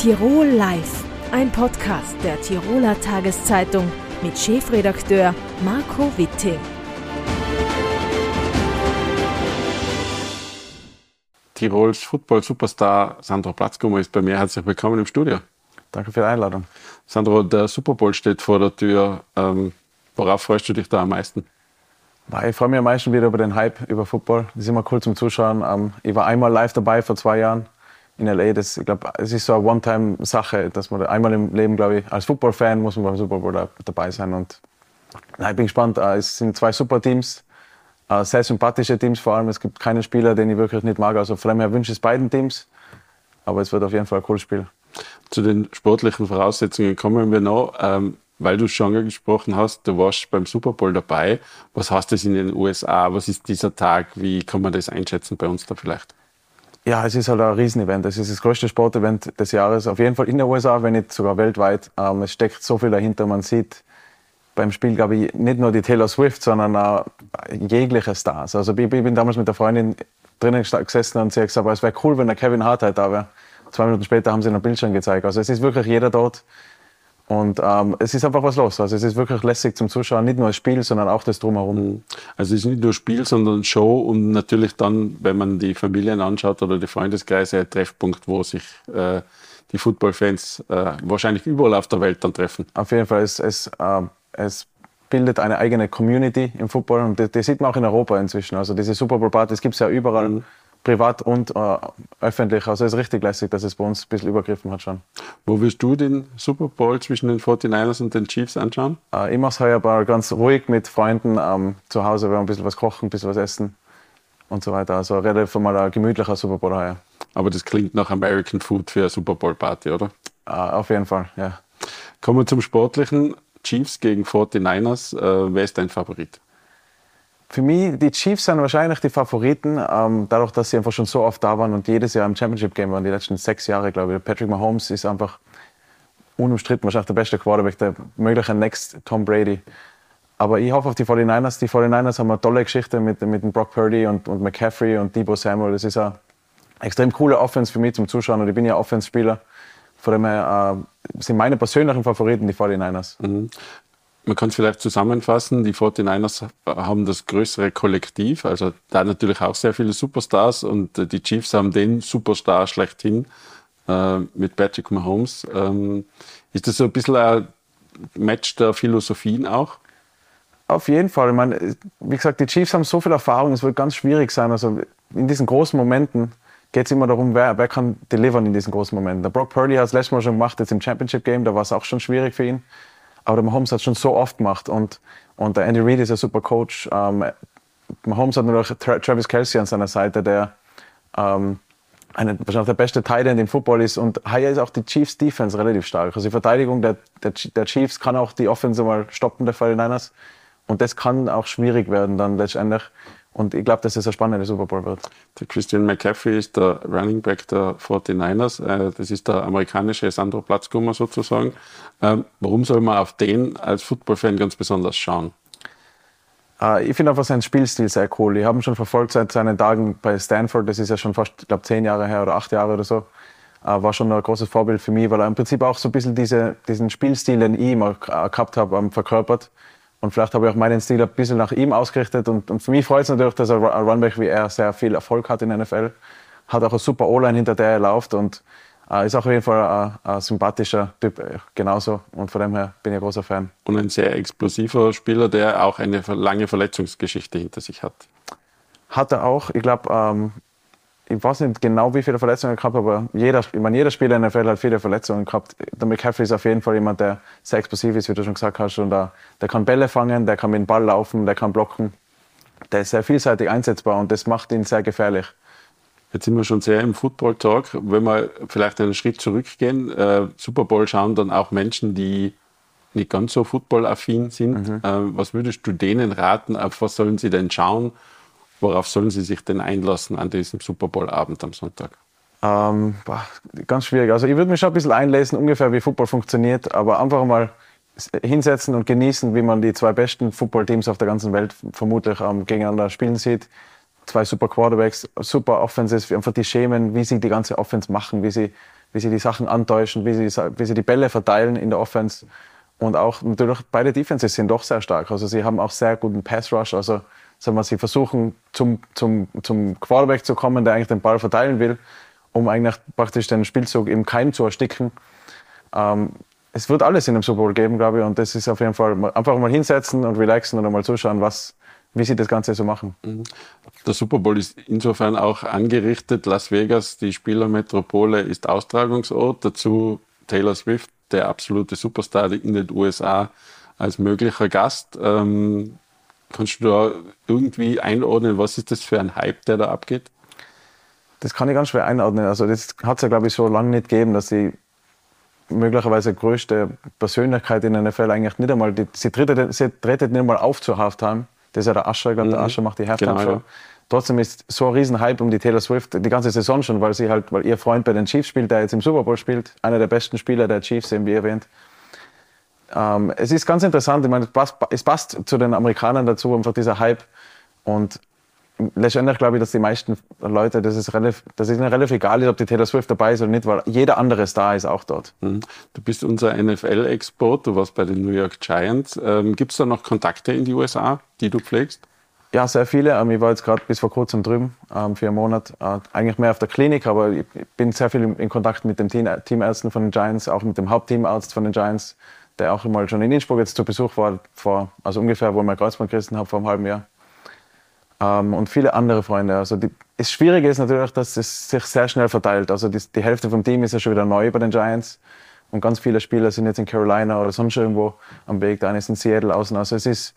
Tirol Live, ein Podcast der Tiroler Tageszeitung mit Chefredakteur Marco Witting. Tirols Football-Superstar Sandro Platzkummer ist bei mir. Herzlich willkommen im Studio. Danke für die Einladung. Sandro, der Super Bowl steht vor der Tür. Ähm, worauf freust du dich da am meisten? Ich freue mich am meisten wieder über den Hype über Football. Das ist immer cool zum Zuschauen. Ähm, ich war einmal live dabei vor zwei Jahren in LA. Das, ich glaube, es ist so eine One-Time-Sache, dass man einmal im Leben, glaube ich, als Football-Fan muss man beim Super Bowl dabei sein. Und ich bin gespannt. Äh, es sind zwei super Teams, äh, sehr sympathische Teams vor allem. Es gibt keinen Spieler, den ich wirklich nicht mag. Also von dem her wünsche ich es beiden Teams. Aber es wird auf jeden Fall ein cooles Spiel. Zu den sportlichen Voraussetzungen kommen wir noch. Ähm, weil du schon gesprochen hast, du warst beim Super Bowl dabei. Was heißt das in den USA? Was ist dieser Tag? Wie kann man das einschätzen bei uns da vielleicht? Ja, es ist halt ein Riesenevent. Es ist das größte Sportevent des Jahres. Auf jeden Fall in den USA, wenn nicht sogar weltweit. Ähm, es steckt so viel dahinter. Man sieht beim Spiel, glaube ich, nicht nur die Taylor Swift, sondern auch jegliche Stars. Also ich bin damals mit der Freundin drinnen gesessen und sie hat gesagt, es wäre cool, wenn der Kevin Hart halt da wäre. Zwei Minuten später haben sie einen Bildschirm gezeigt. Also es ist wirklich jeder dort. Und ähm, es ist einfach was los. Also es ist wirklich lässig zum Zuschauen, nicht nur das Spiel, sondern auch das drumherum. Mhm. Also es ist nicht nur Spiel, sondern Show und natürlich dann, wenn man die Familien anschaut oder die Freundeskreise, ein Treffpunkt, wo sich äh, die Footballfans äh, wahrscheinlich überall auf der Welt dann treffen. Auf jeden Fall, es, es, äh, es bildet eine eigene Community im Football und das, das, sieht man auch in Europa inzwischen. Also diese Super Bowl Partys gibt es ja überall. Mhm privat und äh, öffentlich. Also es ist richtig lässig, dass es bei uns ein bisschen übergriffen hat schon. Wo wirst du den Super Bowl zwischen den 49ers und den Chiefs anschauen? Äh, ich mache es heuer aber ganz ruhig mit Freunden ähm, zu Hause, wir ein bisschen was kochen, ein bisschen was essen und so weiter. Also relativ mal ein gemütlicher Super Bowl heuer. Aber das klingt nach American Food für eine Super Bowl Party, oder? Äh, auf jeden Fall, ja. Kommen wir zum Sportlichen. Chiefs gegen 49ers. Äh, wer ist dein Favorit? Für mich, die Chiefs sind wahrscheinlich die Favoriten, ähm, dadurch, dass sie einfach schon so oft da waren und jedes Jahr im Championship-Game waren, die letzten sechs Jahre, glaube ich. Patrick Mahomes ist einfach unumstritten wahrscheinlich der beste Quarterback, der mögliche Next Tom Brady. Aber ich hoffe auf die 49ers. Die 49ers haben eine tolle Geschichte mit, mit dem Brock Purdy und, und McCaffrey und Debo Samuel. Das ist eine extrem coole Offense für mich zum Zuschauen und ich bin ja Offense-Spieler. Von dem her äh, sind meine persönlichen Favoriten die 49ers. Mhm. Man kann es vielleicht zusammenfassen, die 49ers haben das größere Kollektiv, also da natürlich auch sehr viele Superstars und äh, die Chiefs haben den Superstar schlechthin äh, mit Patrick Mahomes. Ähm, ist das so ein bisschen ein Match der Philosophien auch? Auf jeden Fall. Ich meine, wie gesagt, die Chiefs haben so viel Erfahrung, es wird ganz schwierig sein. Also in diesen großen Momenten geht es immer darum, wer, wer kann delivern in diesen großen Momenten. Der Brock Purdy hat es letztes Mal schon gemacht, jetzt im Championship Game, da war es auch schon schwierig für ihn. Aber der Mahomes hat es schon so oft gemacht und, und der Andy Reid ist ein super Coach. Ähm, Mahomes hat natürlich Travis Kelsey an seiner Seite, der ähm, eine, wahrscheinlich der beste Tight End im Football ist. Und hier ist auch die Chiefs Defense relativ stark. Also die Verteidigung der, der, der Chiefs kann auch die Offense mal stoppen, der 49ers. Und das kann auch schwierig werden dann letztendlich. Und ich glaube, dass es ein spannender Super Bowl wird. Der Christian McCaffrey ist der Running Back der 49ers. Äh, das ist der amerikanische Sandro Platzkummer sozusagen. Ähm, warum soll man auf den als Football-Fan ganz besonders schauen? Äh, ich finde einfach seinen Spielstil sehr cool. Ich habe ihn schon verfolgt seit seinen Tagen bei Stanford. Das ist ja schon fast, ich glaube, zehn Jahre her oder acht Jahre oder so. Äh, war schon ein großes Vorbild für mich, weil er im Prinzip auch so ein bisschen diese, diesen Spielstil, den ich immer gehabt habe, verkörpert. Und vielleicht habe ich auch meinen Stil ein bisschen nach ihm ausgerichtet. Und, und für mich freut es natürlich, dass ein Runback wie er sehr viel Erfolg hat in der NFL. Hat auch eine super O-Line, hinter der er läuft. Und äh, ist auch auf jeden Fall ein, ein, sympathischer Typ, äh, genauso. Und von dem her bin ich ein großer Fan. Und ein sehr explosiver Spieler, der auch eine lange Verletzungsgeschichte hinter sich hat. Hat er auch. Ich glaube, ähm, ich weiß nicht genau, wie viele Verletzungen er gehabt hat, aber jeder, ich meine, jeder Spieler in der NFL hat viele Verletzungen gehabt. Der McCaffrey ist auf jeden Fall jemand, der sehr explosiv ist, wie du schon gesagt hast. Und der, der kann Bälle fangen, der kann mit dem Ball laufen, der kann blocken. Der ist sehr vielseitig einsetzbar und das macht ihn sehr gefährlich. Jetzt sind wir schon sehr im Football-Talk. Wenn wir vielleicht einen Schritt zurückgehen, äh, Super Bowl schauen dann auch Menschen, die nicht ganz so footballaffin sind. Mhm. Äh, was würdest du denen raten? Auf was sollen sie denn schauen? Worauf sollen Sie sich denn einlassen an diesem Super Bowl-Abend am Sonntag? Ähm, boah, ganz schwierig. Also ich würde mich schon ein bisschen einlesen, ungefähr wie Football funktioniert, aber einfach mal hinsetzen und genießen, wie man die zwei besten Football-Teams auf der ganzen Welt vermutlich ähm, gegeneinander spielen sieht. Zwei super Quarterbacks, super Offenses, einfach die Schemen, wie sie die ganze Offense machen, wie sie wie sie die Sachen antäuschen, wie sie, wie sie die Bälle verteilen in der Offense. Und auch natürlich beide Defenses sind doch sehr stark. Also sie haben auch sehr guten Pass Rush. Also sagen wir, sie versuchen zum, zum, zum Quarterback zu kommen, der eigentlich den Ball verteilen will, um eigentlich praktisch den Spielzug im Keim zu ersticken. Ähm, es wird alles in dem Super Bowl geben, glaube ich. Und das ist auf jeden Fall einfach mal hinsetzen und relaxen und mal zuschauen, was, wie sie das Ganze so machen. Mhm. Der Super Bowl ist insofern auch angerichtet. Las Vegas, die Spielermetropole, ist Austragungsort. Dazu Taylor Swift, der absolute Superstar in den USA, als möglicher Gast. Ähm, kannst du da irgendwie einordnen, was ist das für ein Hype, der da abgeht? Das kann ich ganz schwer einordnen. Also das hat es ja, glaube ich, so lange nicht gegeben, dass die möglicherweise größte Persönlichkeit in der NFL eigentlich nicht einmal, die, sie, tretet, sie tretet nicht einmal auf zur Halftime. Das ist ja der Ascher, mhm. der Ascher macht die Halftime-Show. Genau, ja. Trotzdem ist so ein Riesenhype um die Taylor Swift die ganze Saison schon, weil sie halt, weil ihr Freund bei den Chiefs spielt, der jetzt im Super Bowl spielt, einer der besten Spieler der Chiefs, eben wie erwähnt. Ähm, es ist ganz interessant, ich meine, es passt, es passt zu den Amerikanern dazu, einfach dieser Hype. Und letztendlich glaube ich, dass die meisten Leute, das ist, relativ, das ist ihnen relativ egal, ob die Taylor Swift dabei ist oder nicht, weil jeder andere Star ist auch dort. Mhm. Du bist unser NFL-Export, du warst bei den New York Giants. Ähm, Gibt es da noch Kontakte in die USA, die du pflegst? Ja, sehr viele. Ähm, ich war jetzt gerade bis vor kurzem drüben ähm, für einen Monat. Äh, eigentlich mehr auf der Klinik, aber ich bin sehr viel in Kontakt mit den Teamärzten von den Giants, auch mit dem Hauptteamarzt von den Giants, der auch mal schon in Innsbruck jetzt zu Besuch war, vor, also ungefähr, wo ich mein Kreuzband gerissen habe, vor einem halben Jahr ähm, und viele andere Freunde. Also die, das Schwierige ist natürlich, dass es sich sehr schnell verteilt. Also die, die, Hälfte vom Team ist ja schon wieder neu bei den Giants und ganz viele Spieler sind jetzt in Carolina oder sonst irgendwo am Weg. Der eine ist in Seattle außen. Also es ist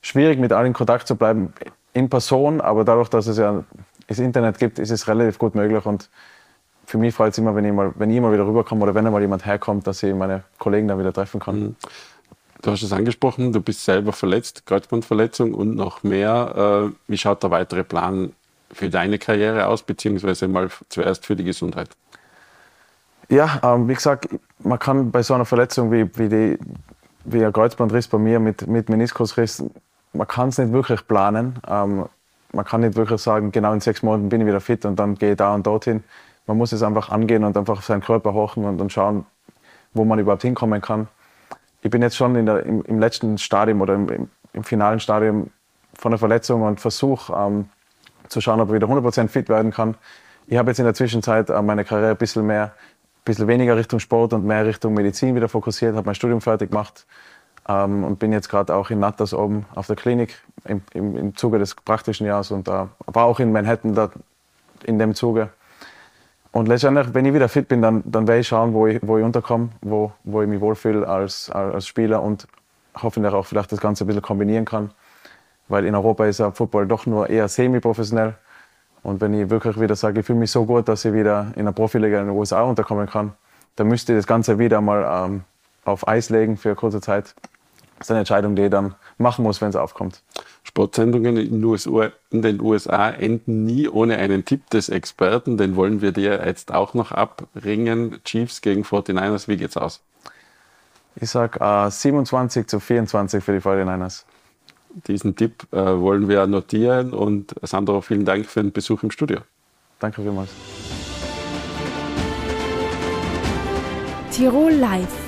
schwierig, mit allen in Kontakt zu bleiben in Person, aber dadurch, dass es ja das Internet gibt, ist es relativ gut möglich und für mich freut es immer, wenn ich, mal, wenn ich mal wieder rüberkomme oder wenn einmal jemand herkommt, dass ich meine Kollegen dann wieder treffen kann. Mhm. Du hast es angesprochen, du bist selber verletzt, Kreuzbandverletzung und noch mehr. Äh, wie schaut der weitere Plan für deine Karriere aus, beziehungsweise mal zuerst für die Gesundheit? Ja, ähm, wie gesagt, man kann bei so einer Verletzung wie, wie, die, wie ein Kreuzbandriss bei mir mit, mit Meniskusriss, man kann es nicht wirklich planen. Ähm, man kann nicht wirklich sagen, genau in sechs Monaten bin ich wieder fit und dann gehe ich da und dorthin. Man muss es einfach angehen und einfach seinen Körper hochen und, und schauen, wo man überhaupt hinkommen kann ich bin jetzt schon der, im, im, letzten Stadium oder im, im, finalen Stadium von der Verletzung und versuche ähm, zu schauen, ob ich wieder 100% fit werden kann. Ich habe jetzt in der Zwischenzeit äh, meine Karriere ein bisschen mehr, ein bisschen weniger Richtung Sport und mehr Richtung Medizin wieder fokussiert, habe mein Studium fertig gemacht ähm, und bin jetzt gerade auch in Natters oben auf der Klinik im, im, im Zuge des praktischen Jahres und äh, war auch in Manhattan da in dem Zuge und letztendlich, wenn ich wieder fit bin, dann, dann werde ich schauen, wo ich, wo ich unterkomme, wo, wo ich mich wohlfühle als, als Spieler und hoffentlich auch vielleicht das Ganze ein bisschen kombinieren kann. Weil in Europa ist ja Football doch nur eher semi-professionell. Und wenn ich wirklich wieder sage, ich fühle mich so gut, dass ich wieder in einer Profiliga in den USA unterkommen kann, dann müsste ich das Ganze wieder mal ähm, auf Eis legen für eine kurze Zeit. Das ist eine Entscheidung, die ich dann machen muss, wenn es aufkommt. Sportsendungen in, USA, in, den USA enden nie ohne einen Tipp des Experten. Den wollen wir dir jetzt auch noch abringen. Chiefs gegen 49ers, wie geht's aus? Ich sag äh, 27 zu 24 für die 49ers. Diesen Tipp äh, wollen wir notieren und Sandro, vielen Dank für den Besuch im Studio. Danke vielmals. Tirol Live,